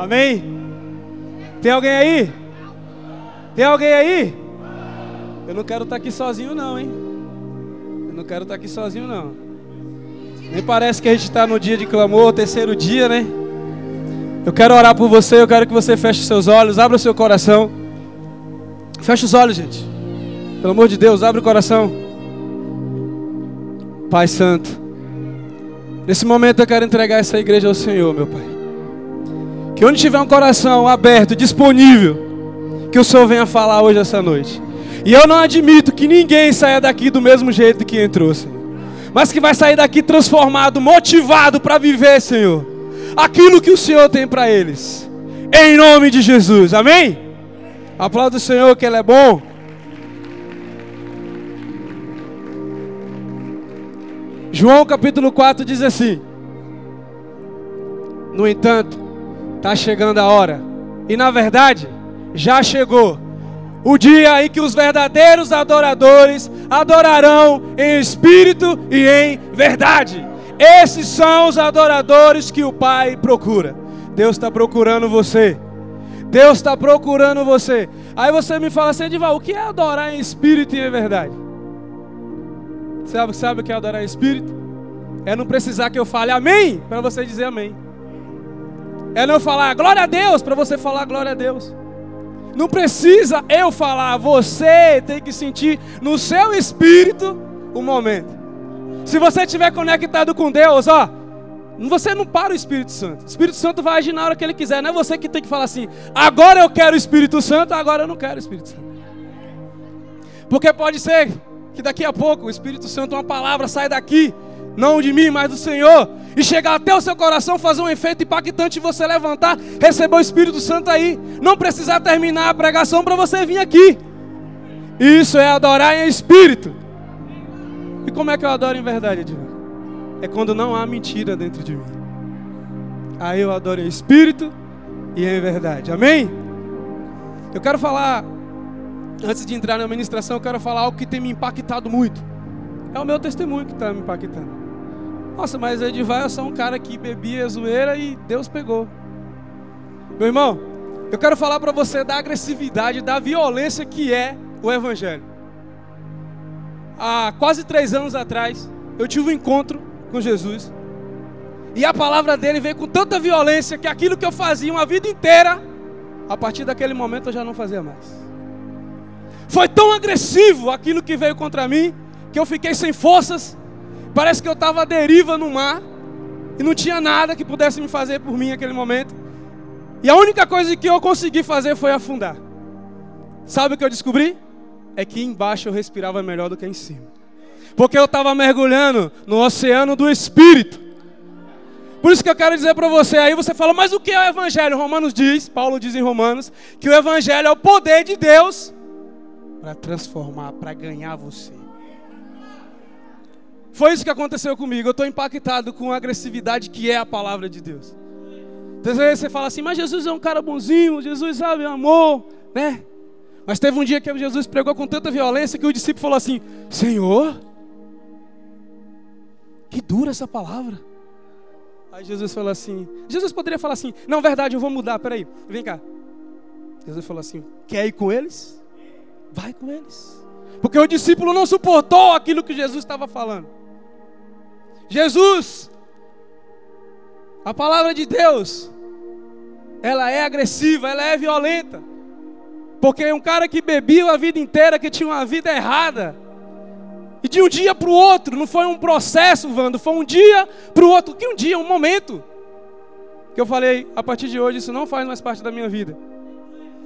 Amém? Tem alguém aí? Tem alguém aí? Eu não quero estar aqui sozinho, não, hein? Eu não quero estar aqui sozinho, não. Nem parece que a gente está no dia de clamor, terceiro dia, né? Eu quero orar por você, eu quero que você feche seus olhos, abra o seu coração. Feche os olhos, gente. Pelo amor de Deus, abre o coração. Pai Santo, nesse momento eu quero entregar essa igreja ao Senhor, meu Pai. Que onde tiver um coração aberto, disponível, que o Senhor venha falar hoje, essa noite. E eu não admito que ninguém saia daqui do mesmo jeito que entrou, Senhor. Mas que vai sair daqui transformado, motivado para viver, Senhor aquilo que o Senhor tem para eles. Em nome de Jesus, amém? Aplauda o Senhor que Ele é bom. João capítulo 4 diz assim: No entanto, está chegando a hora, e na verdade, já chegou o dia em que os verdadeiros adoradores adorarão em espírito e em verdade. Esses são os adoradores que o Pai procura. Deus está procurando você. Deus está procurando você. Aí você me fala assim, Edival, o que é adorar em espírito e em verdade? Sabe, sabe o que é adorar em espírito? É não precisar que eu fale amém para você dizer amém. É não falar glória a Deus para você falar glória a Deus. Não precisa eu falar, você tem que sentir no seu espírito o momento. Se você estiver conectado com Deus, ó, você não para o Espírito Santo. O Espírito Santo vai agir na hora que ele quiser. Não é você que tem que falar assim: agora eu quero o Espírito Santo, agora eu não quero o Espírito Santo. Porque pode ser que daqui a pouco o Espírito Santo, uma palavra, sai daqui, não de mim, mas do Senhor, e chegar até o seu coração, fazer um efeito impactante e você levantar, receber o Espírito Santo aí. Não precisar terminar a pregação para você vir aqui. Isso é adorar em espírito. E como é que eu adoro em verdade, Edvan? É quando não há mentira dentro de mim. Aí eu adoro em espírito e em verdade. Amém? Eu quero falar, antes de entrar na ministração, eu quero falar algo que tem me impactado muito. É o meu testemunho que está me impactando. Nossa, mas Edivar é só um cara que bebia zoeira e Deus pegou. Meu irmão, eu quero falar para você da agressividade, da violência que é o Evangelho há quase três anos atrás, eu tive um encontro com Jesus. E a palavra dele veio com tanta violência que aquilo que eu fazia uma vida inteira, a partir daquele momento eu já não fazia mais. Foi tão agressivo aquilo que veio contra mim, que eu fiquei sem forças. Parece que eu estava à deriva no mar e não tinha nada que pudesse me fazer por mim naquele momento. E a única coisa que eu consegui fazer foi afundar. Sabe o que eu descobri? é que embaixo eu respirava melhor do que em cima. Porque eu estava mergulhando no oceano do Espírito. Por isso que eu quero dizer para você, aí você fala, mas o que é o Evangelho? Romanos diz, Paulo diz em Romanos, que o Evangelho é o poder de Deus para transformar, para ganhar você. Foi isso que aconteceu comigo. Eu estou impactado com a agressividade que é a palavra de Deus. Às vezes você fala assim, mas Jesus é um cara bonzinho, Jesus sabe, amor, né? Mas teve um dia que Jesus pregou com tanta violência que o discípulo falou assim: Senhor, que dura essa palavra. Aí Jesus falou assim: Jesus poderia falar assim: Não, verdade, eu vou mudar, peraí, vem cá. Jesus falou assim: Quer ir com eles? Vai com eles. Porque o discípulo não suportou aquilo que Jesus estava falando. Jesus, a palavra de Deus, ela é agressiva, ela é violenta. Porque um cara que bebia a vida inteira, que tinha uma vida errada, e de um dia para o outro, não foi um processo, Vando, foi um dia para o outro. Que um dia, um momento, que eu falei, a partir de hoje isso não faz mais parte da minha vida.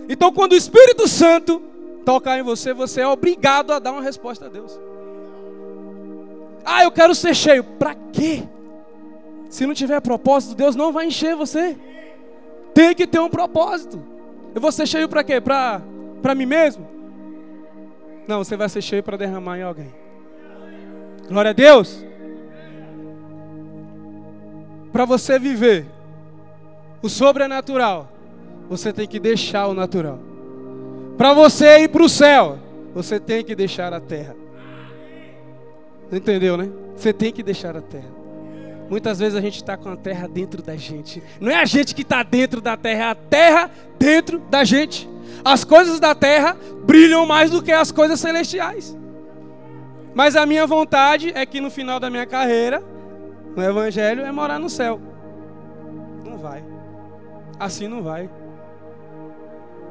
Então, quando o Espírito Santo tocar em você, você é obrigado a dar uma resposta a Deus. Ah, eu quero ser cheio. Para quê? Se não tiver propósito, Deus não vai encher você. Tem que ter um propósito. Eu vou ser cheio para quê? Para para mim mesmo? Não, você vai ser cheio para derramar em alguém. Glória a Deus. Para você viver o sobrenatural, você tem que deixar o natural. Para você ir para o céu, você tem que deixar a terra. Entendeu, né? Você tem que deixar a terra. Muitas vezes a gente está com a terra dentro da gente. Não é a gente que está dentro da terra, é a terra dentro da gente. As coisas da terra brilham mais do que as coisas celestiais. Mas a minha vontade é que no final da minha carreira, no Evangelho, é morar no céu. Não vai. Assim não vai.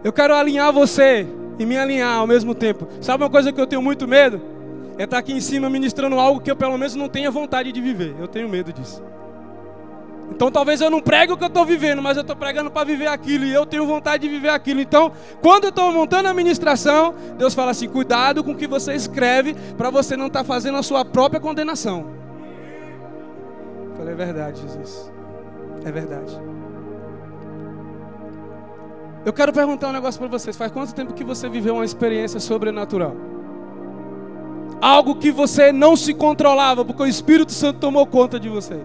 Eu quero alinhar você e me alinhar ao mesmo tempo. Sabe uma coisa que eu tenho muito medo? É estar aqui em cima ministrando algo que eu pelo menos não tenha vontade de viver. Eu tenho medo disso. Então talvez eu não pregue o que eu estou vivendo, mas eu estou pregando para viver aquilo e eu tenho vontade de viver aquilo. Então, quando eu estou montando a ministração, Deus fala assim: cuidado com o que você escreve para você não estar tá fazendo a sua própria condenação. Eu falei, é verdade, Jesus. É verdade. Eu quero perguntar um negócio para vocês. Faz quanto tempo que você viveu uma experiência sobrenatural? Algo que você não se controlava, porque o Espírito Santo tomou conta de você.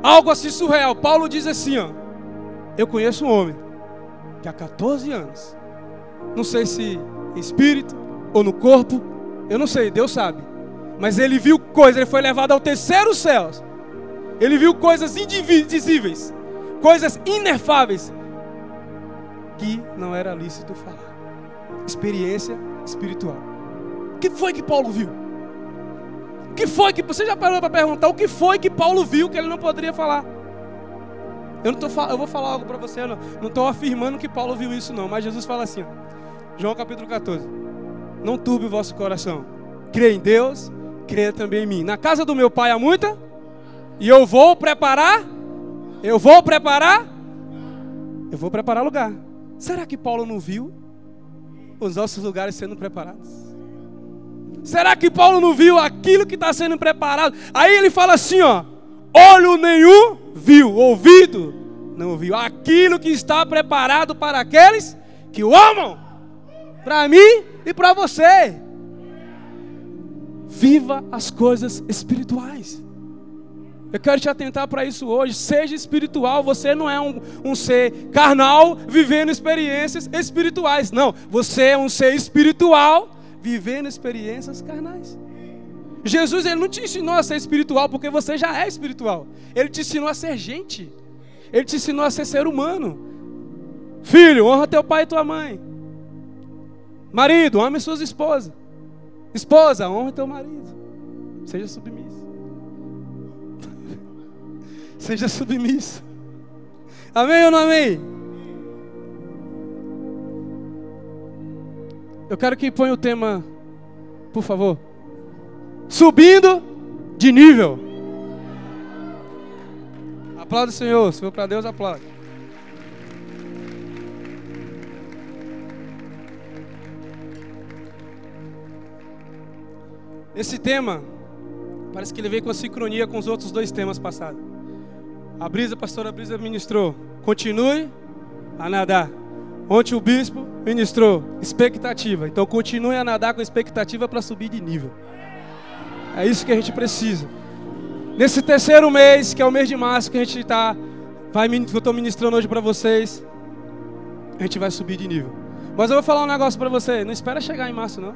Algo assim surreal. Paulo diz assim, ó. Eu conheço um homem que há 14 anos, não sei se em espírito ou no corpo, eu não sei, Deus sabe. Mas ele viu coisas, ele foi levado ao terceiro céu. Ele viu coisas indizíveis, coisas inefáveis que não era lícito falar. Experiência espiritual. Que foi que Paulo viu? O que foi que você já parou para perguntar o que foi que Paulo viu que ele não poderia falar? Eu não tô, eu vou falar algo para você, não. Não estou afirmando que Paulo viu isso não, mas Jesus fala assim, ó, João capítulo 14. Não turbe o vosso coração. Crê em Deus, crê também em mim. Na casa do meu pai há muita, e eu vou preparar, eu vou preparar, eu vou preparar lugar. Será que Paulo não viu os nossos lugares sendo preparados? Será que Paulo não viu aquilo que está sendo preparado? Aí ele fala assim, ó: olho nenhum viu, ouvido não ouviu aquilo que está preparado para aqueles que o amam, para mim e para você. Viva as coisas espirituais. Eu quero te atentar para isso hoje. Seja espiritual. Você não é um, um, ser carnal vivendo experiências espirituais. Não. Você é um ser espiritual vivendo experiências carnais. Jesus ele não te ensinou a ser espiritual porque você já é espiritual. Ele te ensinou a ser gente. Ele te ensinou a ser ser humano. Filho, honra teu pai e tua mãe. Marido, ame suas esposas. Esposa, honra teu marido. Seja submisso. Seja submisso. Amém ou não amém? Eu quero que ponha o tema, por favor. Subindo de nível. Aplauda o Senhor. Se for para Deus, aplaude. Esse tema, parece que ele veio com sincronia com os outros dois temas passados. A Brisa, a pastora Brisa ministrou. Continue a nadar. Ontem o bispo ministrou expectativa. Então continue a nadar com expectativa para subir de nível. É isso que a gente precisa. Nesse terceiro mês, que é o mês de março, que a gente está, vai, eu estou ministrando hoje para vocês, a gente vai subir de nível. Mas eu vou falar um negócio para você. Não espera chegar em março, não.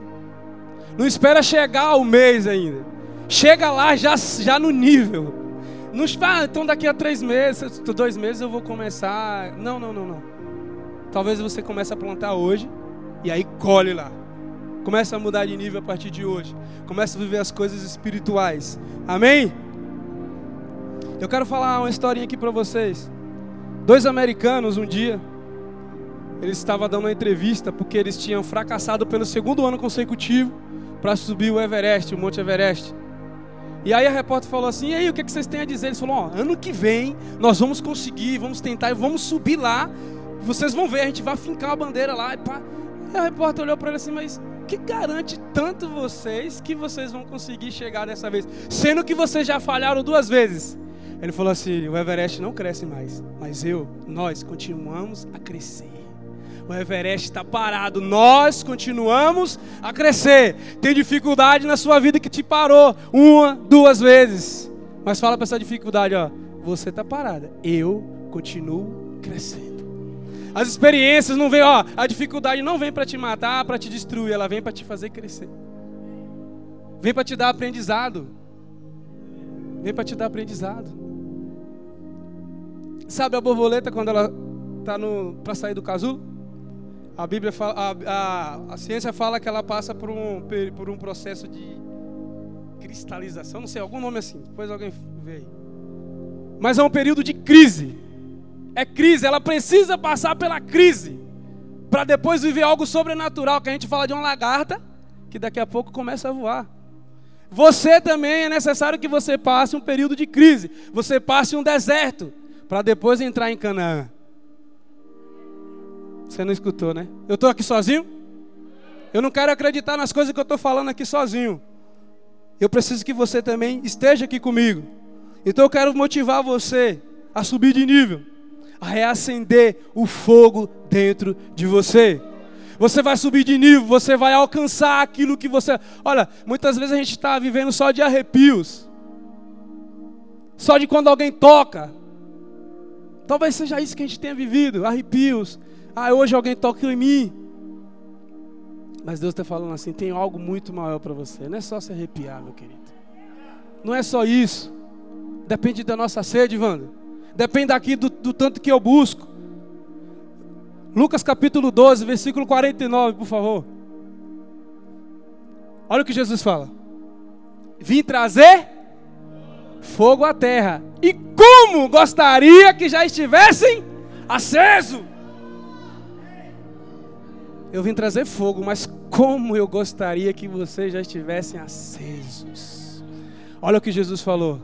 Não espera chegar o mês ainda. Chega lá já, já no nível. Não ah, então daqui a três meses, dois meses eu vou começar. Não, não, não, não. Talvez você comece a plantar hoje e aí colhe lá. Começa a mudar de nível a partir de hoje. Começa a viver as coisas espirituais. Amém? Eu quero falar uma historinha aqui para vocês. Dois americanos um dia, eles estavam dando uma entrevista porque eles tinham fracassado pelo segundo ano consecutivo para subir o Everest, o Monte Everest. E aí a repórter falou assim: e aí, o que, vocês têm a dizer? Eles falaram: ó, ano que vem nós vamos conseguir, vamos tentar e vamos subir lá. Vocês vão ver, a gente vai fincar a bandeira lá. E pá. Aí a repórter olhou para ele assim: mas que garante tanto vocês que vocês vão conseguir chegar dessa vez? Sendo que vocês já falharam duas vezes. Ele falou assim: o Everest não cresce mais, mas eu, nós continuamos a crescer. O Everest está parado. Nós continuamos a crescer. Tem dificuldade na sua vida que te parou uma, duas vezes. Mas fala para essa dificuldade, ó. Você está parada. Eu continuo crescendo. As experiências não vêm, ó. A dificuldade não vem para te matar, para te destruir. Ela vem para te fazer crescer. Vem para te dar aprendizado. Vem para te dar aprendizado. Sabe a borboleta quando ela está para sair do casulo? A Bíblia fala, a, a, a, ciência fala que ela passa por um, por um processo de cristalização, não sei, algum nome assim. Depois alguém vê aí. Mas é um período de crise. É crise, ela precisa passar pela crise para depois viver algo sobrenatural, que a gente fala de uma lagarta que daqui a pouco começa a voar. Você também é necessário que você passe um período de crise, você passe um deserto, para depois entrar em Canaã. Você não escutou, né? Eu estou aqui sozinho? Eu não quero acreditar nas coisas que eu estou falando aqui sozinho. Eu preciso que você também esteja aqui comigo. Então eu quero motivar você a subir de nível, reacender o fogo dentro de você. Você vai subir de nível, você vai alcançar aquilo que você. Olha, muitas vezes a gente está vivendo só de arrepios, só de quando alguém toca. Talvez seja isso que a gente tenha vivido, arrepios. Ah, hoje alguém toca em mim. Mas Deus está falando assim: tem algo muito maior para você. Não é só se arrepiar, meu querido. Não é só isso. Depende da nossa sede, Wanda. Depende daqui do, do tanto que eu busco. Lucas capítulo 12, versículo 49, por favor. Olha o que Jesus fala. Vim trazer fogo à terra. E como gostaria que já estivessem aceso. Eu vim trazer fogo, mas como eu gostaria que vocês já estivessem acesos. Olha o que Jesus falou.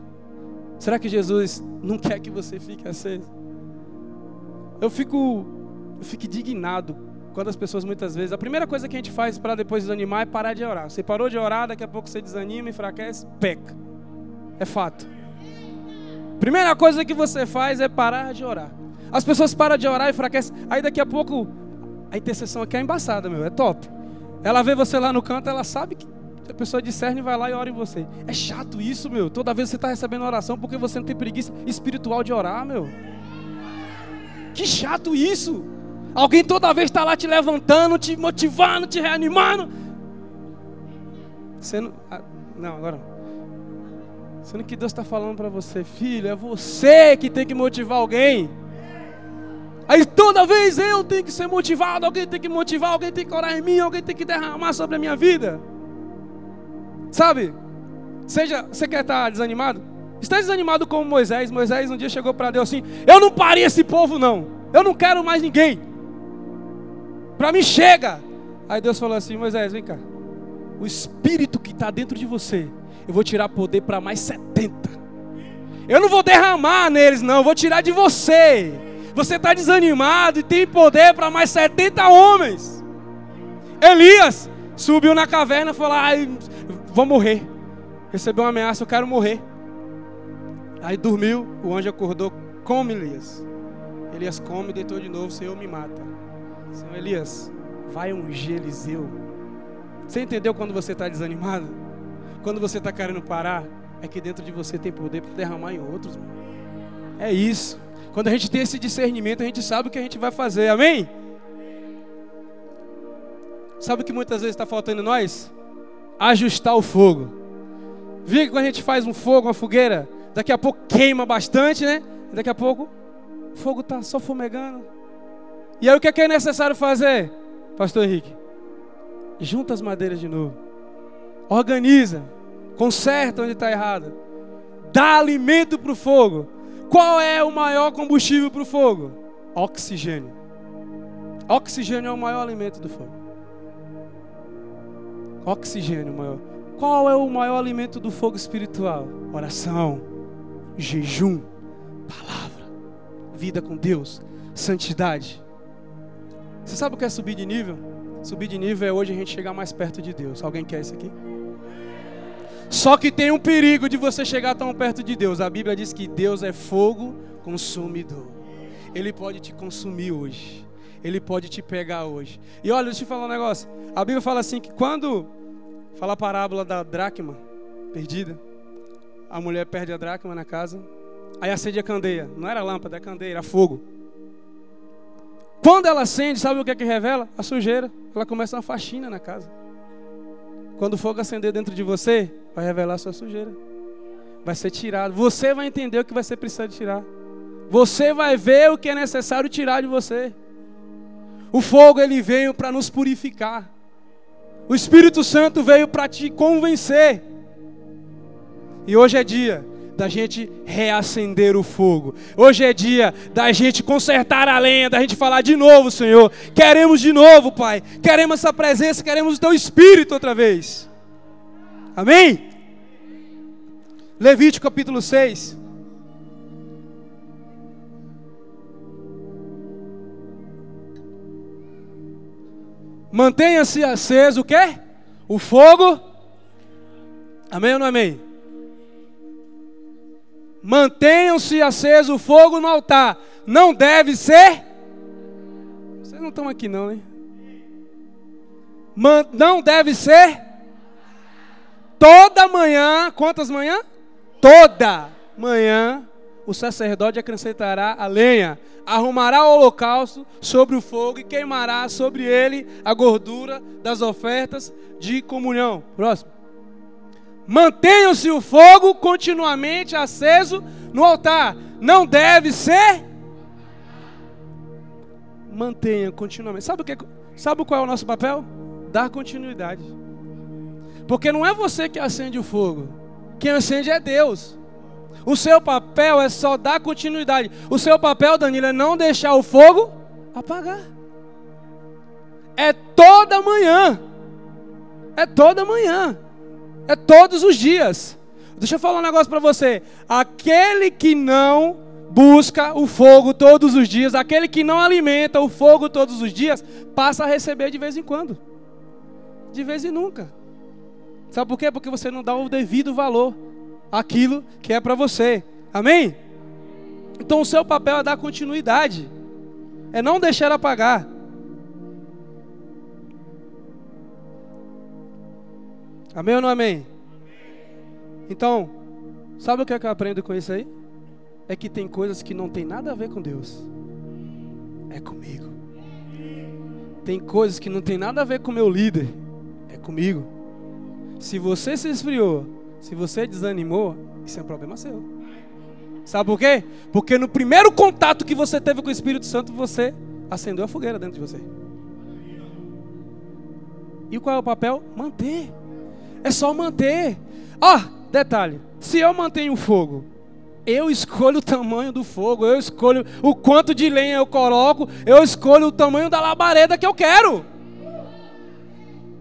Será que Jesus não quer que você fique aceso? Eu fico, eu fico indignado quando as pessoas muitas vezes. A primeira coisa que a gente faz para depois desanimar é parar de orar. Você parou de orar, daqui a pouco você desanima, enfraquece, peca. É fato. Primeira coisa que você faz é parar de orar. As pessoas param de orar e enfraquecem. Aí daqui a pouco a intercessão aqui é embaçada, meu, é top. Ela vê você lá no canto, ela sabe que a pessoa discerne e vai lá e ora em você. É chato isso, meu. Toda vez você está recebendo oração porque você não tem preguiça espiritual de orar, meu. Que chato isso. Alguém toda vez está lá te levantando, te motivando, te reanimando. Você não. Ah, não, agora. Sendo que Deus está falando para você, filho, é você que tem que motivar alguém. Aí toda vez eu tenho que ser motivado, alguém tem que motivar, alguém tem que orar em mim, alguém tem que derramar sobre a minha vida. Sabe? Seja, você quer estar desanimado? Está desanimado como Moisés. Moisés um dia chegou para Deus assim: Eu não parei esse povo, não. Eu não quero mais ninguém. Para mim chega. Aí Deus falou assim: Moisés, vem cá. O espírito que está dentro de você, eu vou tirar poder para mais 70. Eu não vou derramar neles, não. Eu vou tirar de você. Você está desanimado e tem poder para mais 70 homens. Elias subiu na caverna e falou: Ai, vou morrer. Recebeu uma ameaça, eu quero morrer. Aí dormiu, o anjo acordou, come Elias. Elias come, deitou de novo, Senhor me mata. Senhor Elias, vai ungir Eliseu. Você entendeu quando você está desanimado? Quando você está querendo parar? É que dentro de você tem poder para derramar em outros. É isso. Quando a gente tem esse discernimento, a gente sabe o que a gente vai fazer. Amém? Sabe o que muitas vezes está faltando em nós? Ajustar o fogo. Viu que quando a gente faz um fogo, uma fogueira, daqui a pouco queima bastante, né? Daqui a pouco o fogo está só fumegando. E aí o que é, que é necessário fazer, Pastor Henrique? Junta as madeiras de novo. Organiza. Conserta onde está errado. Dá alimento para o fogo. Qual é o maior combustível para o fogo? Oxigênio. Oxigênio é o maior alimento do fogo. Oxigênio maior. Qual é o maior alimento do fogo espiritual? Oração, jejum, palavra, vida com Deus, santidade. Você sabe o que é subir de nível? Subir de nível é hoje a gente chegar mais perto de Deus. Alguém quer isso aqui? Só que tem um perigo de você chegar tão perto de Deus. A Bíblia diz que Deus é fogo consumidor. Ele pode te consumir hoje. Ele pode te pegar hoje. E olha, deixa eu te falar um negócio. A Bíblia fala assim que quando fala a parábola da dracma perdida, a mulher perde a dracma na casa, aí acende a candeia. Não era lâmpada, é candeia, era fogo. Quando ela acende, sabe o que é que revela? A sujeira. Ela começa uma faxina na casa. Quando o fogo acender dentro de você, vai revelar a sua sujeira. vai ser tirado. Você vai entender o que vai ser preciso tirar. Você vai ver o que é necessário tirar de você. O fogo ele veio para nos purificar. O Espírito Santo veio para te convencer. E hoje é dia da gente reacender o fogo. Hoje é dia da gente consertar a lenha, da gente falar de novo, Senhor. Queremos de novo, Pai. Queremos essa presença, queremos o teu espírito outra vez. Amém? Levítico capítulo 6. Mantenha-se aceso o quê? O fogo. Amém ou não amém? Mantenham-se aceso o fogo no altar. Não deve ser. Vocês não estão aqui não, hein? Man... Não deve ser. Toda manhã, quantas manhã? Toda manhã o sacerdote acrescentará a lenha, arrumará o holocausto sobre o fogo e queimará sobre ele a gordura das ofertas de comunhão. Próximo. Mantenham-se o fogo continuamente aceso no altar. Não deve ser. Mantenha continuamente. Sabe o que? Sabe qual é o nosso papel? Dar continuidade. Porque não é você que acende o fogo. Quem acende é Deus. O seu papel é só dar continuidade. O seu papel, Danilo, é não deixar o fogo apagar. É toda manhã. É toda manhã. É todos os dias. Deixa eu falar um negócio para você. Aquele que não busca o fogo todos os dias, aquele que não alimenta o fogo todos os dias, passa a receber de vez em quando. De vez em nunca. Sabe por quê? Porque você não dá o devido valor àquilo que é para você. Amém? Então o seu papel é dar continuidade. É não deixar apagar. Amém ou não amém? Então, sabe o que, é que eu aprendo com isso aí? É que tem coisas que não tem nada a ver com Deus. É comigo. Tem coisas que não tem nada a ver com meu líder. É comigo. Se você se esfriou, se você desanimou, isso é um problema seu. Sabe por quê? Porque no primeiro contato que você teve com o Espírito Santo, você acendeu a fogueira dentro de você. E qual é o papel? Manter. É só manter. Ó, oh, detalhe: se eu mantenho o fogo, eu escolho o tamanho do fogo, eu escolho o quanto de lenha eu coloco, eu escolho o tamanho da labareda que eu quero.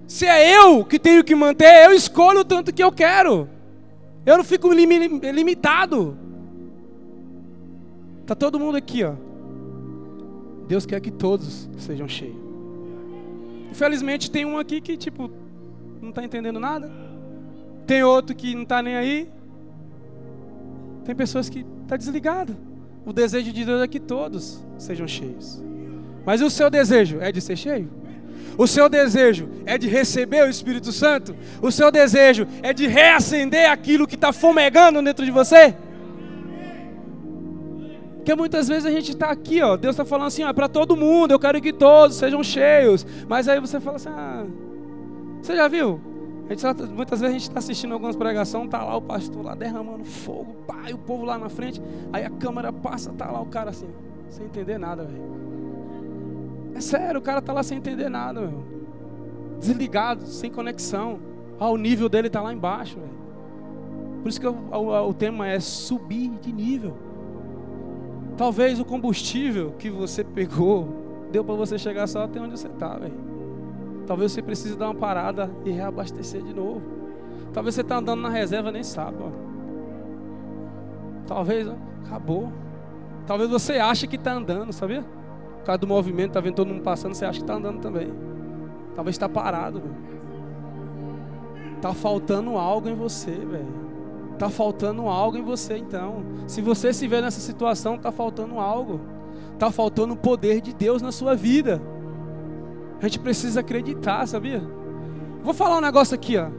Se é eu que tenho que manter, eu escolho o tanto que eu quero. Eu não fico limitado. Tá todo mundo aqui, ó. Deus quer que todos sejam cheios. Infelizmente tem um aqui que tipo não está entendendo nada. Tem outro que não está nem aí. Tem pessoas que tá desligado. O desejo de Deus é que todos sejam cheios. Mas o seu desejo é de ser cheio? O seu desejo é de receber o Espírito Santo? O seu desejo é de reacender aquilo que está fumegando dentro de você? Porque muitas vezes a gente está aqui, ó, Deus está falando assim, ó, é para todo mundo, eu quero que todos sejam cheios. Mas aí você fala assim, ah, você já viu? Gente, muitas vezes a gente está assistindo algumas pregações, tá lá o pastor lá derramando fogo, pai, o povo lá na frente, aí a câmera passa, tá lá o cara assim, sem entender nada, velho. É sério, o cara tá lá sem entender nada, meu. Desligado, sem conexão. Ah, o nível dele tá lá embaixo, velho. Por isso que o, o, o tema é subir de nível. Talvez o combustível que você pegou deu para você chegar só até onde você está, velho. Talvez você precise dar uma parada e reabastecer de novo. Talvez você está andando na reserva nem sabe. Ó. Talvez ó, acabou. Talvez você ache que está andando, sabia? Por causa do movimento, está vendo todo mundo passando, você acha que está andando também. Talvez está parado. Está faltando algo em você, velho. Está faltando algo em você, então. Se você se vê nessa situação, está faltando algo. Está faltando o poder de Deus na sua vida. A gente precisa acreditar, sabia? Vou falar um negócio aqui, ó.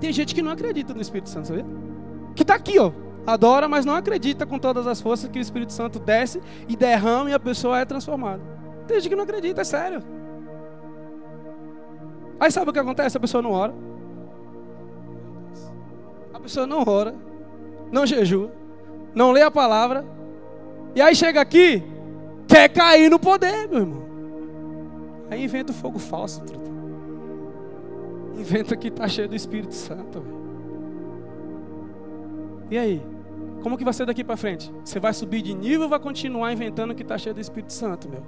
Tem gente que não acredita no Espírito Santo, sabia? Que está aqui, ó. Adora, mas não acredita com todas as forças que o Espírito Santo desce e derrama e a pessoa é transformada. Tem gente que não acredita, é sério. Aí sabe o que acontece? A pessoa não ora. pessoa não ora, não jejua, não lê a palavra, e aí chega aqui, quer cair no poder, meu irmão. Aí inventa o fogo falso, truta. Inventa que está cheio do Espírito Santo. E aí? Como que vai ser daqui para frente? Você vai subir de nível ou vai continuar inventando que está cheio do Espírito Santo, meu?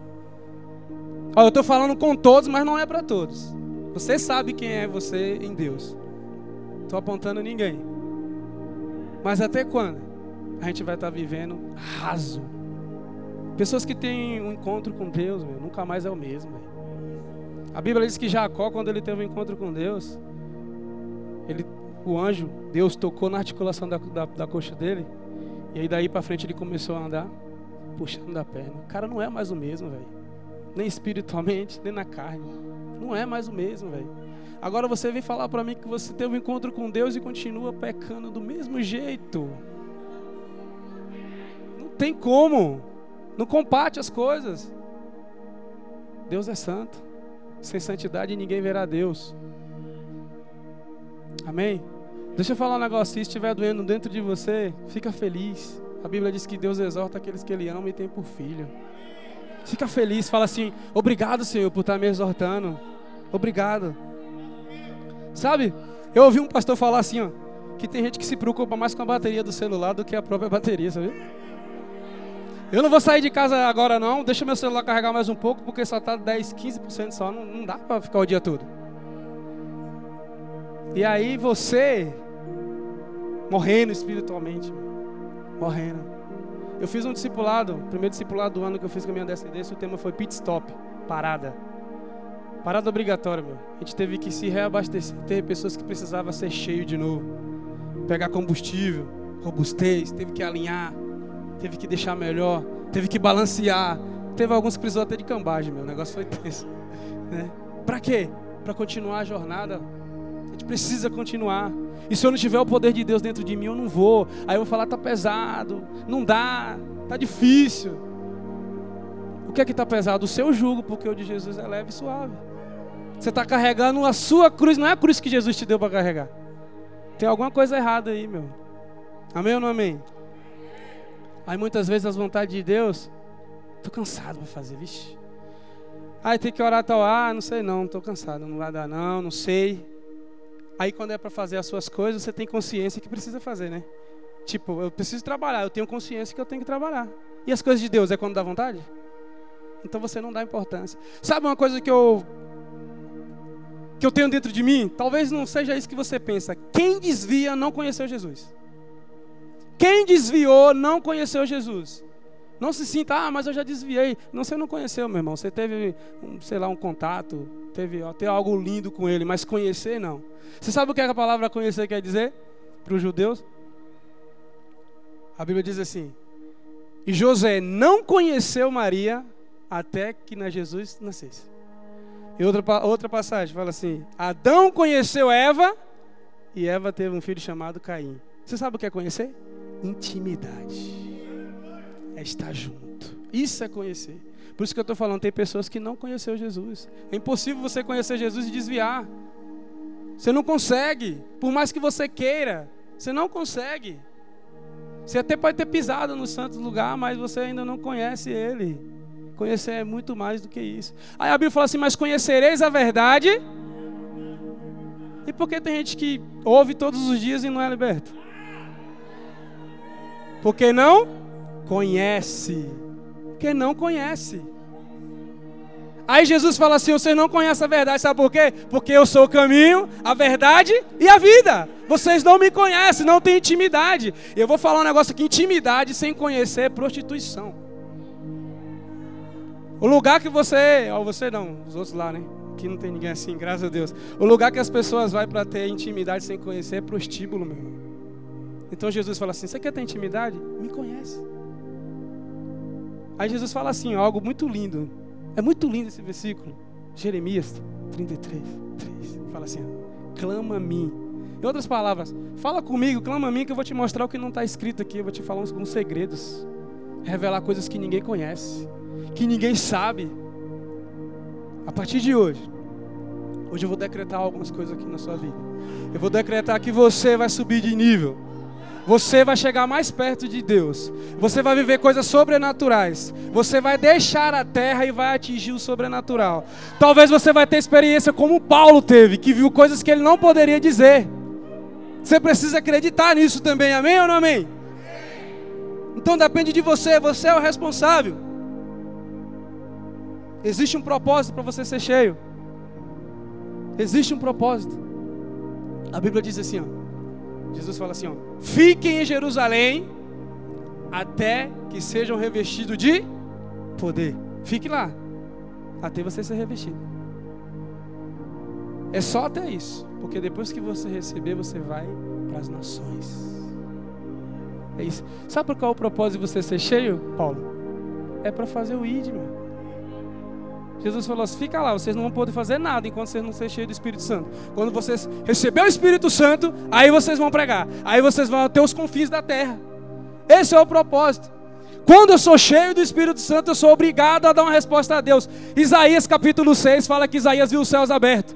Ó, eu estou falando com todos, mas não é para todos. Você sabe quem é você em Deus. Estou apontando ninguém. Mas até quando a gente vai estar tá vivendo raso? Pessoas que têm um encontro com Deus, meu, nunca mais é o mesmo. Meu. A Bíblia diz que Jacó, quando ele teve um encontro com Deus, ele, o anjo, Deus tocou na articulação da, da, da coxa dele, e aí daí para frente ele começou a andar, puxando da perna. O cara não é mais o mesmo, velho. Nem espiritualmente, nem na carne. Não é mais o mesmo, velho. Agora você vem falar para mim que você teve um encontro com Deus e continua pecando do mesmo jeito. Não tem como. Não compate as coisas. Deus é santo. Sem santidade ninguém verá Deus. Amém? Deixa eu falar um negócio. Se estiver doendo dentro de você, fica feliz. A Bíblia diz que Deus exorta aqueles que Ele ama e tem por filho. Fica feliz, fala assim: Obrigado, Senhor, por estar me exortando. Obrigado. Sabe? Eu ouvi um pastor falar assim, ó, que tem gente que se preocupa mais com a bateria do celular do que a própria bateria, sabe? Eu não vou sair de casa agora não, deixa meu celular carregar mais um pouco, porque só está 10, 15% só, não, não dá para ficar o dia todo. E aí você, morrendo espiritualmente, morrendo. Eu fiz um discipulado, primeiro discipulado do ano que eu fiz com a minha descendência, o tema foi pit stop, parada. Parada obrigatória, meu. A gente teve que se reabastecer, ter pessoas que precisavam ser cheio de novo. Pegar combustível, robustez, teve que alinhar teve que deixar melhor, teve que balancear. Teve alguns que precisou até de cambagem, meu. O negócio foi tenso. Né? Para quê? Para continuar a jornada. Gente precisa continuar. E se eu não tiver o poder de Deus dentro de mim, eu não vou. Aí eu vou falar, tá pesado, não dá, tá difícil. O que é que está pesado? O seu jugo, porque o de Jesus é leve e suave. Você está carregando a sua cruz, não é a cruz que Jesus te deu para carregar. Tem alguma coisa errada aí, meu. Amém ou não amém? Aí muitas vezes as vontades de Deus, tô cansado para fazer, vixe. Aí tem que orar tal, ah, não sei não, tô cansado, não vai dar não, não sei. Aí quando é para fazer as suas coisas, você tem consciência que precisa fazer, né? Tipo, eu preciso trabalhar, eu tenho consciência que eu tenho que trabalhar. E as coisas de Deus é quando dá vontade? Então você não dá importância. Sabe uma coisa que eu que eu tenho dentro de mim? Talvez não seja isso que você pensa. Quem desvia não conheceu Jesus. Quem desviou não conheceu Jesus. Não se sinta, ah, mas eu já desviei. Não, você não conheceu, meu irmão. Você teve, um, sei lá, um contato, teve até algo lindo com ele, mas conhecer não. Você sabe o que a palavra conhecer quer dizer para os judeus? A Bíblia diz assim: E José não conheceu Maria até que na Jesus nascesse. E outra, outra passagem fala assim: Adão conheceu Eva e Eva teve um filho chamado Caim. Você sabe o que é conhecer? intimidade. É estar junto. Isso é conhecer. Por isso que eu estou falando, tem pessoas que não conheceu Jesus. É impossível você conhecer Jesus e desviar. Você não consegue. Por mais que você queira, você não consegue. Você até pode ter pisado no santo lugar, mas você ainda não conhece Ele. Conhecer é muito mais do que isso. Aí a Bíblia fala assim: Mas conhecereis a verdade. E por que tem gente que ouve todos os dias e não é liberto? Porque não conhece. Porque não conhece. Aí Jesus fala assim: vocês não conhecem a verdade, sabe por quê? Porque eu sou o caminho, a verdade e a vida. Vocês não me conhecem, não têm intimidade. Eu vou falar um negócio aqui: intimidade sem conhecer é prostituição. O lugar que você, ou você não, os outros lá, né? Aqui não tem ninguém assim, graças a Deus. O lugar que as pessoas vão para ter intimidade sem conhecer é prostíbulo, meu irmão. Então Jesus fala assim: Você quer ter intimidade? Me conhece. Aí Jesus fala assim, algo muito lindo. É muito lindo esse versículo. Jeremias 33, 3. Fala assim: Clama a mim. Em outras palavras, fala comigo, clama a mim que eu vou te mostrar o que não está escrito aqui. Eu vou te falar uns, uns segredos. Revelar coisas que ninguém conhece, que ninguém sabe. A partir de hoje, Hoje eu vou decretar algumas coisas aqui na sua vida. Eu vou decretar que você vai subir de nível. Você vai chegar mais perto de Deus. Você vai viver coisas sobrenaturais. Você vai deixar a terra e vai atingir o sobrenatural. Talvez você vai ter experiência como Paulo teve, que viu coisas que ele não poderia dizer. Você precisa acreditar nisso também, amém ou não amém? Então depende de você, você é o responsável. Existe um propósito para você ser cheio. Existe um propósito. A Bíblia diz assim, ó. Jesus fala assim, ó: "Fiquem em Jerusalém até que sejam revestidos de poder". Fique lá até você ser revestido. É só até isso, porque depois que você receber, você vai para as nações. É isso. Sabe por qual é o propósito de você ser cheio, Paulo? É para fazer o meu. Jesus falou assim: fica lá, vocês não vão poder fazer nada enquanto vocês não serem cheios do Espírito Santo. Quando vocês receber o Espírito Santo, aí vocês vão pregar. Aí vocês vão ter os confins da terra. Esse é o propósito. Quando eu sou cheio do Espírito Santo, eu sou obrigado a dar uma resposta a Deus. Isaías capítulo 6 fala que Isaías viu os céus abertos.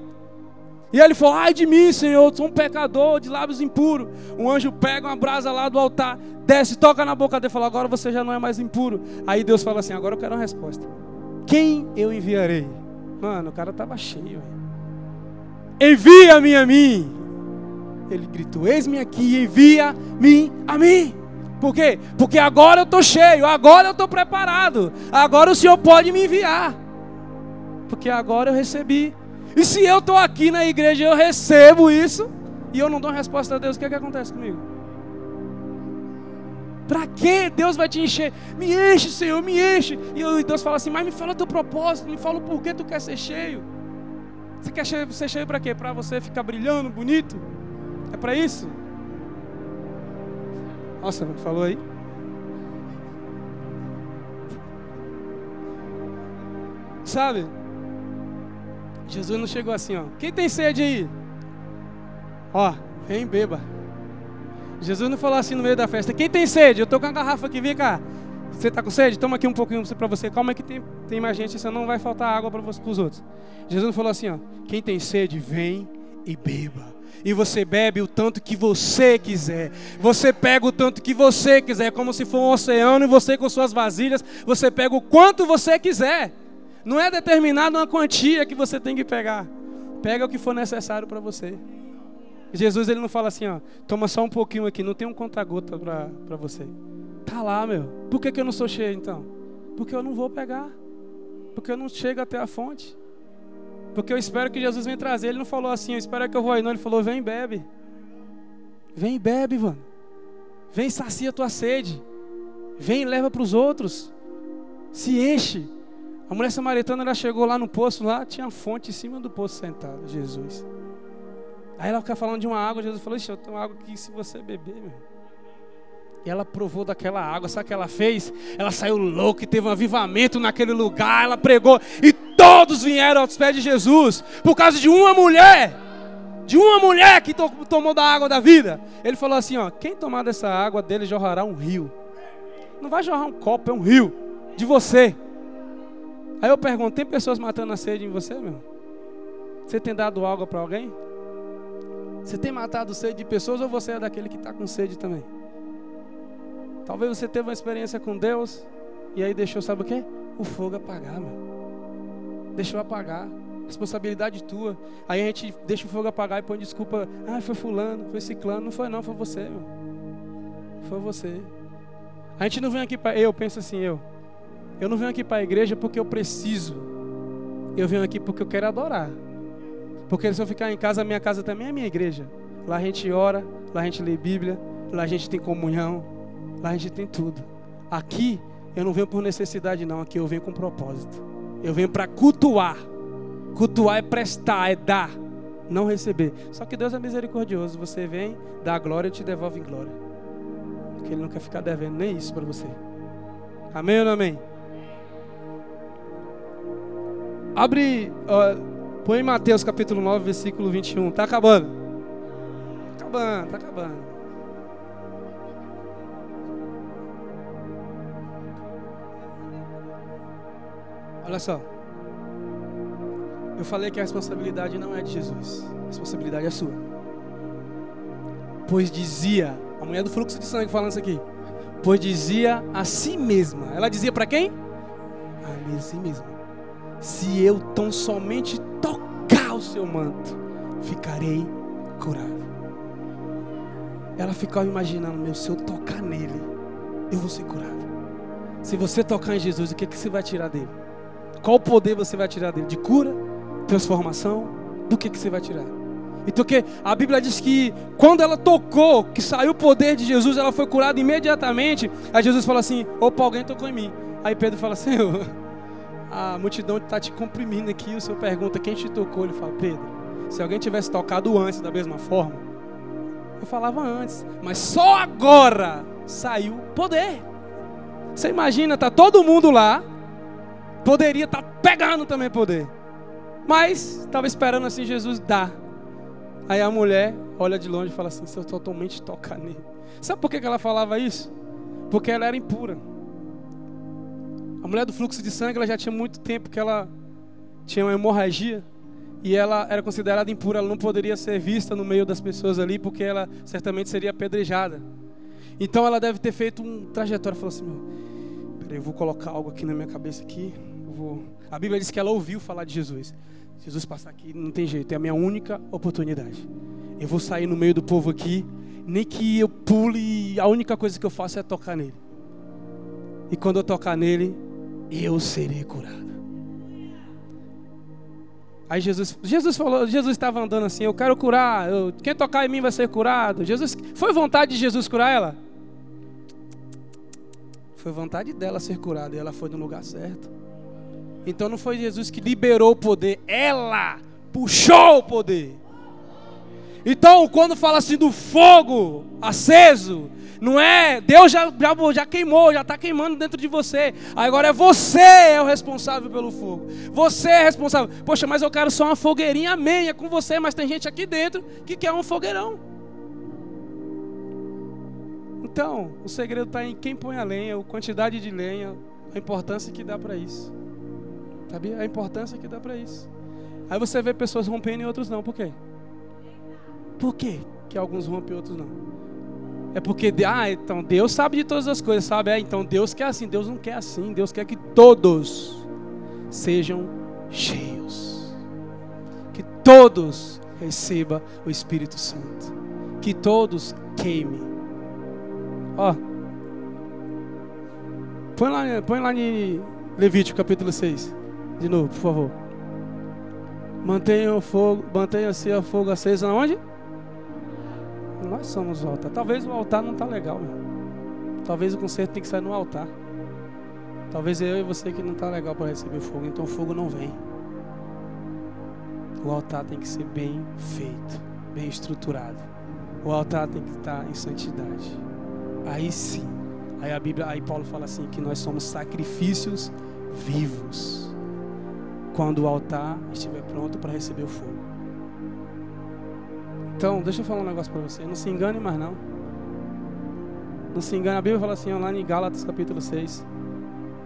E ele falou: Ai de mim, Senhor, sou um pecador de lábios impuros. Um anjo pega uma brasa lá do altar, desce, toca na boca dele e fala: Agora você já não é mais impuro. Aí Deus fala assim: Agora eu quero uma resposta. Quem eu enviarei? Mano, o cara estava cheio. Envia-me a mim. Ele gritou: Eis-me aqui, envia-me a mim. Por quê? Porque agora eu estou cheio, agora eu estou preparado, agora o Senhor pode me enviar. Porque agora eu recebi. E se eu estou aqui na igreja eu recebo isso, e eu não dou resposta a Deus, o que, é que acontece comigo? Para que Deus vai te encher? Me enche, Senhor, me enche. E Deus fala assim: Mas me fala teu propósito, me fala o porquê tu quer ser cheio. Você quer ser cheio para quê? Para você ficar brilhando, bonito? É para isso? Nossa, falou aí. Sabe? Jesus não chegou assim, ó. Quem tem sede aí? Ó, vem beba. Jesus não falou assim no meio da festa: Quem tem sede? Eu estou com a garrafa aqui, vem cá. Você está com sede? Toma aqui um pouquinho para você. Calma que tem, tem mais gente, senão não vai faltar água para os outros. Jesus não falou assim: ó, Quem tem sede, vem e beba. E você bebe o tanto que você quiser. Você pega o tanto que você quiser, como se for um oceano, e você com suas vasilhas, você pega o quanto você quiser. Não é determinado uma quantia que você tem que pegar. Pega o que for necessário para você. Jesus ele não fala assim, ó, toma só um pouquinho aqui, não tem um conta-gota para você. Tá lá, meu. Por que, que eu não sou cheio então? Porque eu não vou pegar. Porque eu não chego até a fonte. Porque eu espero que Jesus venha trazer. Ele não falou assim, eu espero que eu vou aí, não. Ele falou, vem bebe. Vem e bebe, mano. Vem sacia a tua sede. Vem e leva para os outros. Se enche. A mulher samaritana ela chegou lá no poço, lá tinha fonte em cima do poço sentado, Jesus. Aí ela fica falando de uma água, Jesus falou: Ixi, eu tenho uma água que se você beber, meu. E ela provou daquela água, sabe o que ela fez? Ela saiu louca e teve um avivamento naquele lugar, ela pregou e todos vieram aos pés de Jesus por causa de uma mulher, de uma mulher que to tomou da água da vida. Ele falou assim: ó, quem tomar dessa água dele jorrará um rio. Não vai jorrar um copo, é um rio de você. Aí eu pergunto: tem pessoas matando a sede em você, meu? Você tem dado água para alguém? Você tem matado sede de pessoas ou você é daquele que está com sede também? Talvez você teve uma experiência com Deus e aí deixou, sabe o quê? O fogo apagar, meu. Deixou apagar. Responsabilidade tua. Aí a gente deixa o fogo apagar e põe desculpa. Ah, foi fulano, foi ciclano. Não foi não, foi você, meu. Foi você. A gente não vem aqui para. Eu penso assim, eu. Eu não venho aqui para a igreja porque eu preciso. Eu venho aqui porque eu quero adorar. Porque se eu ficar em casa, a minha casa também é minha igreja. Lá a gente ora, lá a gente lê Bíblia, lá a gente tem comunhão, lá a gente tem tudo. Aqui eu não venho por necessidade, não. Aqui eu venho com propósito. Eu venho para cultuar. Cultuar é prestar, é dar, não receber. Só que Deus é misericordioso. Você vem, dá glória e te devolve em glória. Porque Ele não quer ficar devendo nem isso para você. Amém ou não amém? Abre. Põe Mateus capítulo 9, versículo 21. Está acabando. Está acabando, está acabando. Olha só. Eu falei que a responsabilidade não é de Jesus, a responsabilidade é sua. Pois dizia, a mulher do fluxo de sangue falando isso aqui, pois dizia a si mesma, ela dizia para quem? A si mesma. Se eu tão somente tocar o seu manto, ficarei curado. Ela ficava imaginando, meu, se eu tocar nele, eu vou ser curado. Se você tocar em Jesus, o que, que você vai tirar dele? Qual poder você vai tirar dele? De cura? Transformação? Do que, que você vai tirar? Então que a Bíblia diz que quando ela tocou, que saiu o poder de Jesus, ela foi curada imediatamente. Aí Jesus fala assim: opa, alguém tocou em mim. Aí Pedro fala assim: a multidão está te comprimindo aqui. O Senhor pergunta: quem te tocou? Ele fala: Pedro, se alguém tivesse tocado antes da mesma forma, eu falava antes, mas só agora saiu poder. Você imagina, tá todo mundo lá, poderia estar tá pegando também poder, mas estava esperando assim Jesus dar. Aí a mulher olha de longe e fala assim: se eu totalmente tocar nele. Sabe por que ela falava isso? Porque ela era impura. A mulher do fluxo de sangue, ela já tinha muito tempo que ela tinha uma hemorragia e ela era considerada impura, ela não poderia ser vista no meio das pessoas ali, porque ela certamente seria apedrejada. Então ela deve ter feito um trajetório, falou assim: meu, peraí, eu vou colocar algo aqui na minha cabeça aqui. Vou... A Bíblia diz que ela ouviu falar de Jesus. Jesus passar aqui, não tem jeito, é a minha única oportunidade. Eu vou sair no meio do povo aqui, nem que eu pule, a única coisa que eu faço é tocar nele. E quando eu tocar nele, eu serei curado. Aí Jesus, Jesus falou, Jesus estava andando assim, eu quero curar, eu, quem tocar em mim vai ser curado. Jesus, foi vontade de Jesus curar ela? Foi vontade dela ser curada e ela foi no lugar certo. Então não foi Jesus que liberou o poder, ela puxou o poder. Então, quando fala assim do fogo aceso, não é, Deus já, já, já queimou, já está queimando dentro de você. Agora é você é o responsável pelo fogo. Você é responsável. Poxa, mas eu quero só uma fogueirinha, é com você, mas tem gente aqui dentro que quer um fogueirão. Então, o segredo está em quem põe a lenha, a quantidade de lenha, a importância que dá para isso. Sabia? A importância que dá para isso. Aí você vê pessoas rompendo e outros não. Por quê? Por quê que alguns rompem e outros não? É porque, ah, então Deus sabe de todas as coisas, sabe? É, então Deus quer assim, Deus não quer assim, Deus quer que todos sejam cheios. Que todos recebam o Espírito Santo. Que todos queimem. Ó. Põe lá, põe lá em Levítico capítulo 6. De novo, por favor. Mantenha o fogo, mantenha-se a fogo aceso aonde? Nós somos o altar. Talvez o altar não está legal, meu. Talvez o concerto tem que sair no altar. Talvez eu e você que não está legal para receber fogo, então o fogo não vem. O altar tem que ser bem feito, bem estruturado. O altar tem que estar em santidade. Aí sim. Aí a Bíblia, aí Paulo fala assim que nós somos sacrifícios vivos. Quando o altar estiver pronto para receber o fogo. Então, deixa eu falar um negócio para você. Não se engane mais não. Não se engane. A Bíblia fala assim, lá em Gálatas capítulo 6.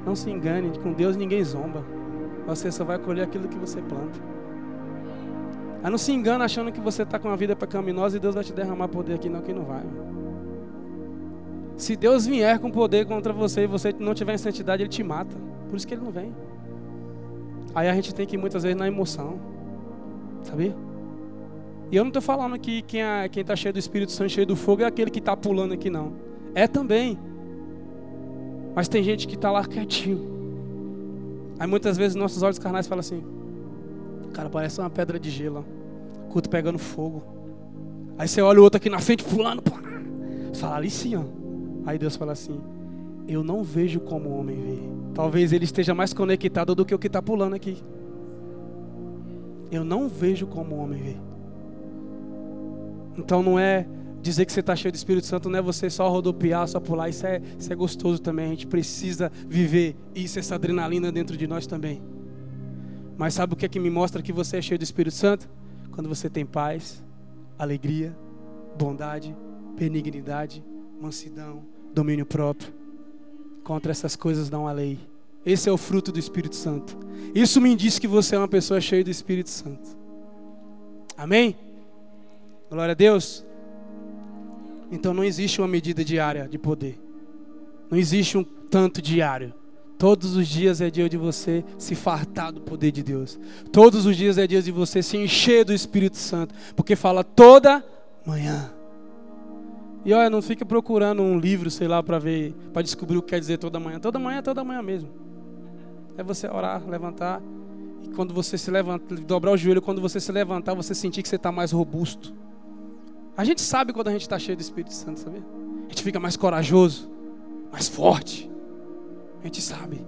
Não se engane, com Deus ninguém zomba. Você só vai colher aquilo que você planta. Aí não se engane achando que você está com uma vida pecaminosa e Deus vai te derramar poder aqui. Não, que não vai. Se Deus vier com poder contra você e você não tiver em santidade, Ele te mata. Por isso que Ele não vem. Aí a gente tem que ir muitas vezes na emoção. Sabia? E eu não estou falando que quem é, está cheio do Espírito Santo, cheio do fogo, é aquele que está pulando aqui, não. É também. Mas tem gente que está lá quietinho. Aí muitas vezes nossos olhos carnais falam assim: Cara, parece uma pedra de gelo. Culto pegando fogo. Aí você olha o outro aqui na frente pulando. Pá. Você fala ali sim, ó. Aí Deus fala assim: Eu não vejo como o homem vê. Talvez ele esteja mais conectado do que o que está pulando aqui. Eu não vejo como o homem vê. Então não é dizer que você está cheio do Espírito Santo, não é você só rodopiar, só pular. Isso é, isso é gostoso também. A gente precisa viver isso, essa adrenalina dentro de nós também. Mas sabe o que é que me mostra que você é cheio do Espírito Santo? Quando você tem paz, alegria, bondade, benignidade, mansidão, domínio próprio. Contra essas coisas não há lei. Esse é o fruto do Espírito Santo. Isso me diz que você é uma pessoa cheia do Espírito Santo. Amém? Glória a Deus. Então não existe uma medida diária de poder. Não existe um tanto diário. Todos os dias é dia de você se fartar do poder de Deus. Todos os dias é dia de você se encher do Espírito Santo. Porque fala toda manhã. E olha, não fica procurando um livro, sei lá, para ver, para descobrir o que quer dizer toda manhã. Toda manhã é toda manhã mesmo. É você orar, levantar. E quando você se levantar, dobrar o joelho, quando você se levantar, você sentir que você está mais robusto. A gente sabe quando a gente está cheio do Espírito Santo, sabia? A gente fica mais corajoso, mais forte. A gente sabe.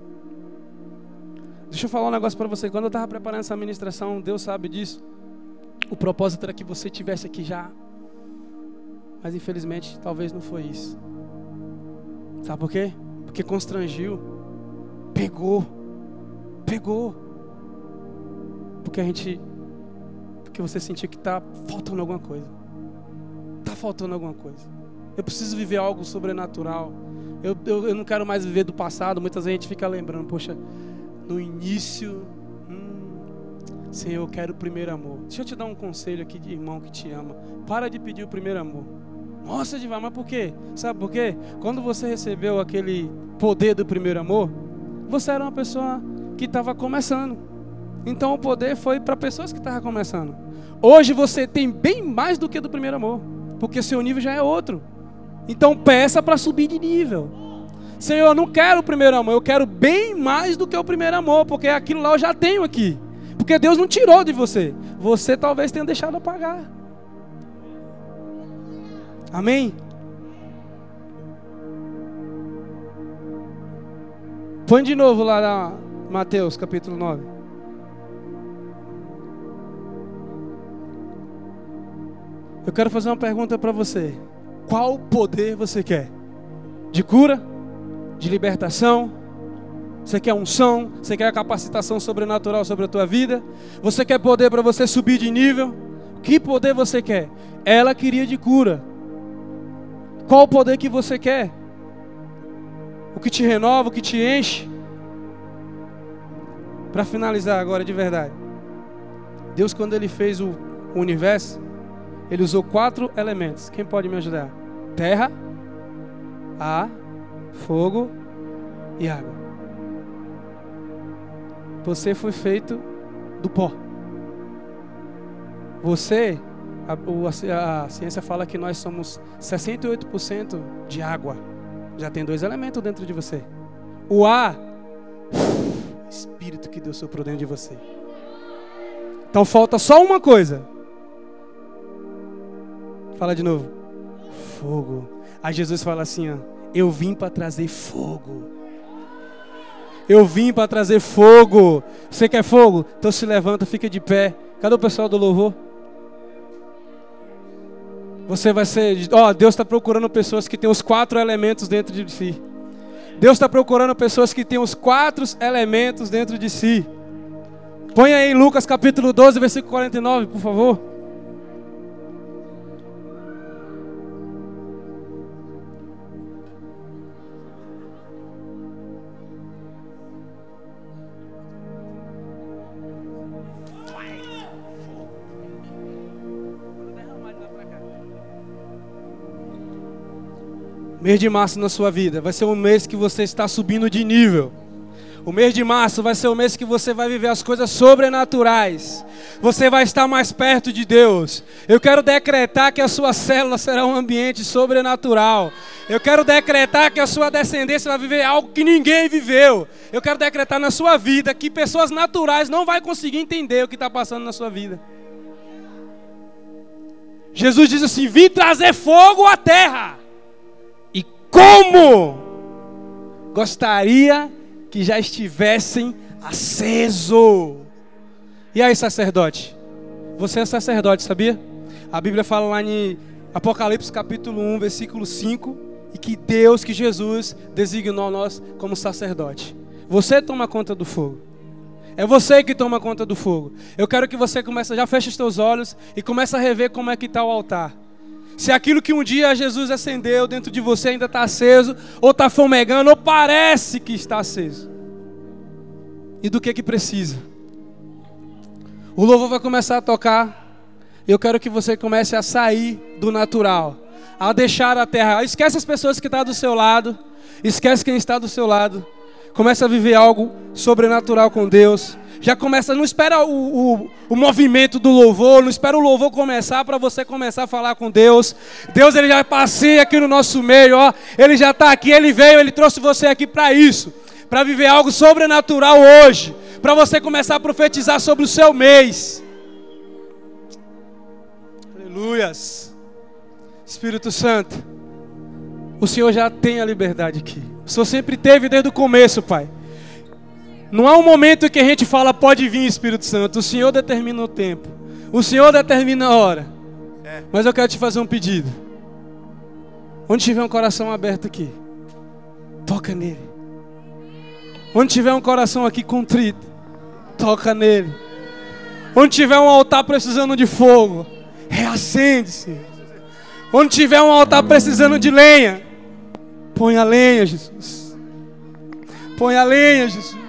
Deixa eu falar um negócio para você. Quando eu estava preparando essa ministração, Deus sabe disso. O propósito era que você tivesse aqui já. Mas infelizmente, talvez não foi isso. Sabe por quê? Porque constrangiu. Pegou. Pegou. Porque a gente. Porque você sentiu que está faltando alguma coisa. Está faltando alguma coisa. Eu preciso viver algo sobrenatural. Eu, eu, eu não quero mais viver do passado. Muitas vezes a gente fica lembrando, poxa, no início, hum, Senhor, eu quero o primeiro amor. Deixa eu te dar um conselho aqui de irmão que te ama. Para de pedir o primeiro amor. Nossa, Divar, mas por quê? Sabe por quê? Quando você recebeu aquele poder do primeiro amor, você era uma pessoa que estava começando. Então o poder foi para pessoas que estavam começando. Hoje você tem bem mais do que do primeiro amor, porque seu nível já é outro. Então peça para subir de nível. Senhor, eu não quero o primeiro amor, eu quero bem mais do que o primeiro amor, porque aquilo lá eu já tenho aqui. Porque Deus não tirou de você. Você talvez tenha deixado apagar. Amém? Põe de novo lá na Mateus capítulo 9. Eu quero fazer uma pergunta para você. Qual poder você quer? De cura? De libertação? Você quer unção? Você quer capacitação sobrenatural sobre a tua vida? Você quer poder para você subir de nível? Que poder você quer? Ela queria de cura. Qual o poder que você quer? O que te renova, o que te enche? Para finalizar agora de verdade. Deus, quando Ele fez o universo, Ele usou quatro elementos. Quem pode me ajudar? Terra, ar, fogo e água. Você foi feito do pó. Você a, a, ciência fala que nós somos 68% de água. Já tem dois elementos dentro de você. O ar, espírito que Deus soprou dentro de você. Então falta só uma coisa. Fala de novo. Fogo. Aí Jesus fala assim, ó, eu vim para trazer fogo. Eu vim para trazer fogo. Você quer fogo? Então se levanta, fica de pé. Cadê o pessoal do louvor? Você vai ser. Ó, oh, Deus está procurando pessoas que têm os quatro elementos dentro de si. Deus está procurando pessoas que têm os quatro elementos dentro de si. Põe aí Lucas capítulo 12, versículo 49, por favor. Mês de março na sua vida vai ser um mês que você está subindo de nível. O mês de março vai ser o mês que você vai viver as coisas sobrenaturais. Você vai estar mais perto de Deus. Eu quero decretar que a sua célula será um ambiente sobrenatural. Eu quero decretar que a sua descendência vai viver algo que ninguém viveu. Eu quero decretar na sua vida que pessoas naturais não vão conseguir entender o que está passando na sua vida. Jesus diz assim: Vim trazer fogo à terra. Como gostaria que já estivessem aceso. E aí, sacerdote? Você é sacerdote, sabia? A Bíblia fala lá em Apocalipse capítulo 1, versículo 5, e que Deus, que Jesus designou nós como sacerdote. Você toma conta do fogo. É você que toma conta do fogo. Eu quero que você comece, já feche os teus olhos e comece a rever como é que está o altar. Se aquilo que um dia Jesus acendeu dentro de você ainda está aceso, ou está fumegando, ou parece que está aceso. e do que que precisa. O louvor vai começar a tocar. Eu quero que você comece a sair do natural, a deixar a terra. Esquece as pessoas que estão tá do seu lado, esquece quem está do seu lado. Começa a viver algo sobrenatural com Deus. Já começa, não espera o, o, o movimento do louvor, não espera o louvor começar para você começar a falar com Deus. Deus ele já passeia aqui no nosso meio, ó. Ele já está aqui, ele veio, ele trouxe você aqui para isso, para viver algo sobrenatural hoje, para você começar a profetizar sobre o seu mês. Aleluias. Espírito Santo, o Senhor já tem a liberdade aqui. O Senhor sempre teve desde o começo, Pai. Não há um momento que a gente fala, pode vir, Espírito Santo. O Senhor determina o tempo. O Senhor determina a hora. É. Mas eu quero te fazer um pedido. Onde tiver um coração aberto aqui, toca nele. Onde tiver um coração aqui contrito, toca nele. Onde tiver um altar precisando de fogo, reacende-se. Onde tiver um altar precisando de lenha, põe a lenha, Jesus. Põe a lenha, Jesus.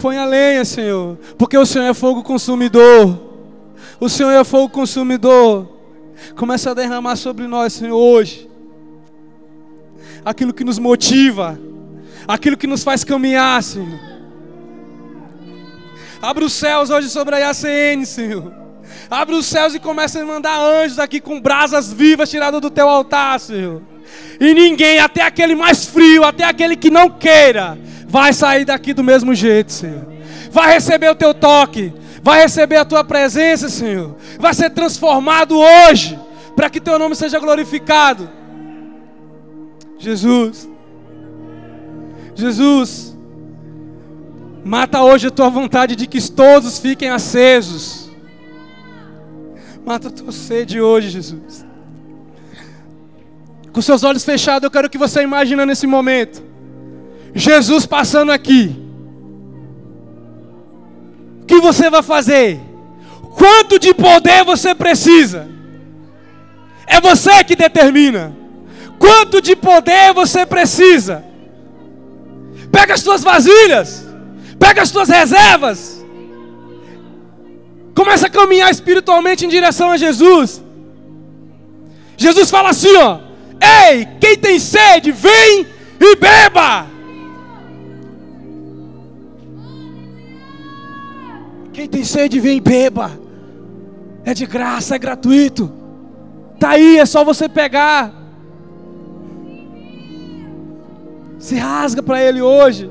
Põe a lenha, Senhor, porque o Senhor é fogo consumidor. O Senhor é fogo consumidor. Começa a derramar sobre nós, Senhor, hoje. Aquilo que nos motiva, aquilo que nos faz caminhar, Senhor. Abre os céus hoje sobre a IACN, Senhor. Abre os céus e começa a mandar anjos aqui com brasas vivas tiradas do teu altar, Senhor. E ninguém, até aquele mais frio, até aquele que não queira, vai sair daqui do mesmo jeito, Senhor. Vai receber o teu toque, vai receber a tua presença, Senhor. Vai ser transformado hoje, para que teu nome seja glorificado. Jesus, Jesus, mata hoje a tua vontade de que todos fiquem acesos. Mata a tua sede hoje, Jesus. Com seus olhos fechados, eu quero que você imagine nesse momento. Jesus passando aqui. O que você vai fazer? Quanto de poder você precisa? É você que determina. Quanto de poder você precisa? Pega as suas vasilhas. Pega as suas reservas. Começa a caminhar espiritualmente em direção a Jesus. Jesus fala assim, ó: Ei, quem tem sede, vem e beba. Quem tem sede, vem e beba. É de graça, é gratuito. Tá aí, é só você pegar. Se rasga para Ele hoje.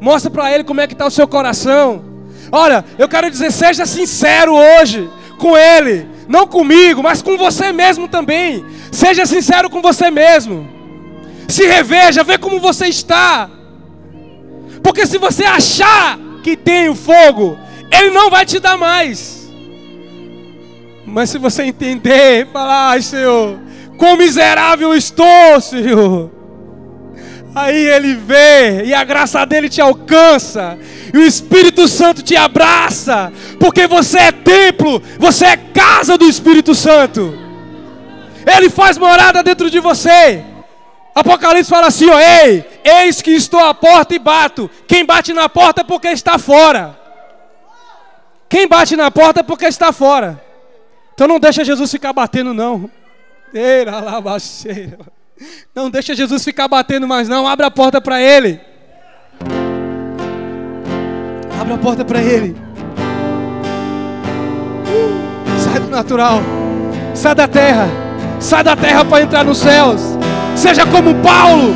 Mostra para Ele como é que está o seu coração. Olha, eu quero dizer, seja sincero hoje com Ele. Não comigo, mas com você mesmo também. Seja sincero com você mesmo. Se reveja, vê como você está. Porque se você achar que tem o fogo, ele não vai te dar mais. Mas se você entender falar, ai Senhor, quão miserável estou, Senhor. Aí ele vê e a graça dele te alcança, e o Espírito Santo te abraça, porque você é templo, você é casa do Espírito Santo. Ele faz morada dentro de você. Apocalipse fala assim: ó, ei, eis que estou à porta e bato. Quem bate na porta é porque está fora. Quem bate na porta é porque está fora. Então não deixa Jesus ficar batendo, não. Eira, labaceira. Não deixa Jesus ficar batendo mais, não. Abra a porta para Ele. Abra a porta para Ele. sai do natural. Sai da terra. Sai da terra para entrar nos céus. Seja como Paulo.